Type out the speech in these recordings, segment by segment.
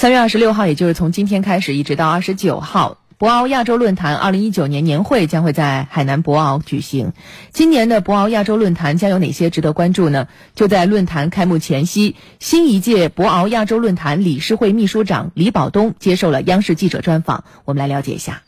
三月二十六号，也就是从今天开始，一直到二十九号，博鳌亚洲论坛二零一九年年会将会在海南博鳌举行。今年的博鳌亚洲论坛将有哪些值得关注呢？就在论坛开幕前夕，新一届博鳌亚洲论坛理事会秘书长李保东接受了央视记者专访。我们来了解一下。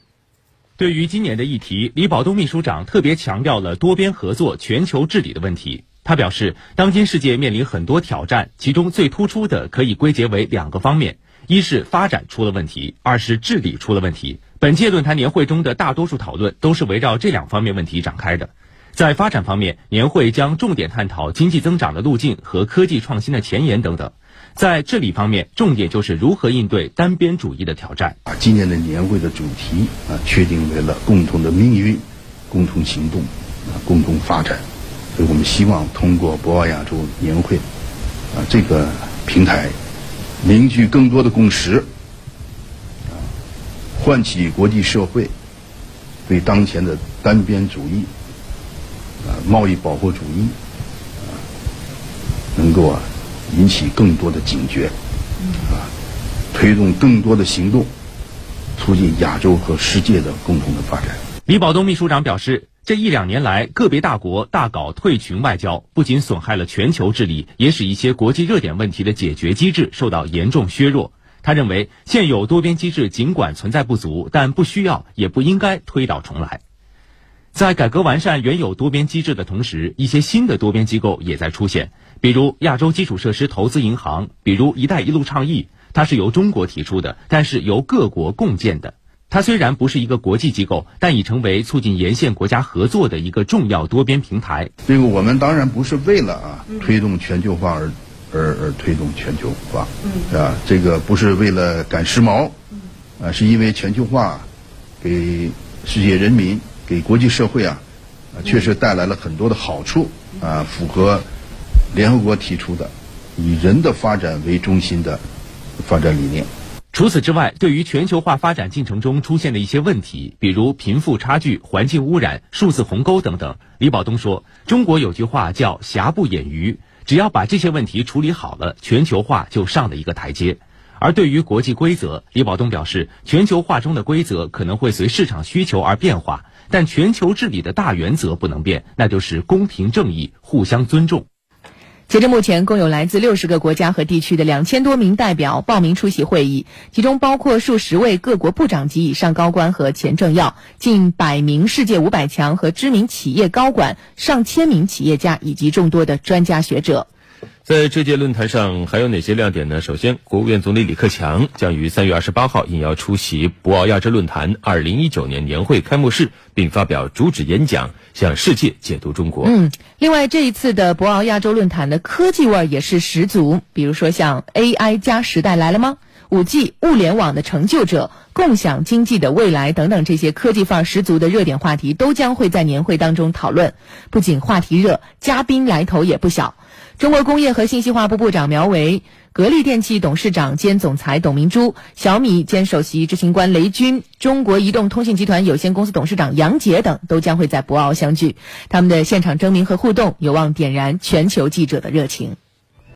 对于今年的议题，李保东秘书长特别强调了多边合作、全球治理的问题。他表示，当今世界面临很多挑战，其中最突出的可以归结为两个方面。一是发展出了问题，二是治理出了问题。本届论坛年会中的大多数讨论都是围绕这两方面问题展开的。在发展方面，年会将重点探讨经济增长的路径和科技创新的前沿等等；在治理方面，重点就是如何应对单边主义的挑战。啊，今年的年会的主题啊，确定为了共同的命运、共同行动、啊共同发展。所以我们希望通过博鳌亚洲年会啊这个平台。凝聚更多的共识，唤起国际社会对当前的单边主义、啊贸易保护主义，啊，能够啊引起更多的警觉，啊，推动更多的行动，促进亚洲和世界的共同的发展。李保东秘书长表示。这一两年来，个别大国大搞退群外交，不仅损害了全球治理，也使一些国际热点问题的解决机制受到严重削弱。他认为，现有多边机制尽管存在不足，但不需要也不应该推倒重来。在改革完善原有多边机制的同时，一些新的多边机构也在出现，比如亚洲基础设施投资银行，比如“一带一路”倡议，它是由中国提出的，但是由各国共建的。它虽然不是一个国际机构，但已成为促进沿线国家合作的一个重要多边平台。这个我们当然不是为了啊推动全球化而而而推动全球化，是吧？这个不是为了赶时髦，啊，是因为全球化给世界人民、给国际社会啊，啊，确实带来了很多的好处啊，符合联合国提出的以人的发展为中心的发展理念。除此之外，对于全球化发展进程中出现的一些问题，比如贫富差距、环境污染、数字鸿沟等等，李保东说：“中国有句话叫‘瑕不掩瑜’，只要把这些问题处理好了，全球化就上了一个台阶。”而对于国际规则，李保东表示：“全球化中的规则可能会随市场需求而变化，但全球治理的大原则不能变，那就是公平正义、互相尊重。”截至目前，共有来自六十个国家和地区的两千多名代表报名出席会议，其中包括数十位各国部长级以上高官和前政要，近百名世界五百强和知名企业高管，上千名企业家以及众多的专家学者。在这届论坛上还有哪些亮点呢？首先，国务院总理李克强将于三月二十八号应邀出席博鳌亚洲论坛二零一九年年会开幕式，并发表主旨演讲，向世界解读中国。嗯，另外这一次的博鳌亚洲论坛的科技味儿也是十足，比如说像 AI 加时代来了吗？五 G 物联网的成就者、共享经济的未来等等这些科技范儿十足的热点话题，都将会在年会当中讨论。不仅话题热，嘉宾来头也不小。中国工业和信息化部部长苗圩、格力电器董事长兼总裁董明珠、小米兼首席执行官雷军、中国移动通信集团有限公司董事长杨杰等都将会在博鳌相聚。他们的现场争鸣和互动，有望点燃全球记者的热情。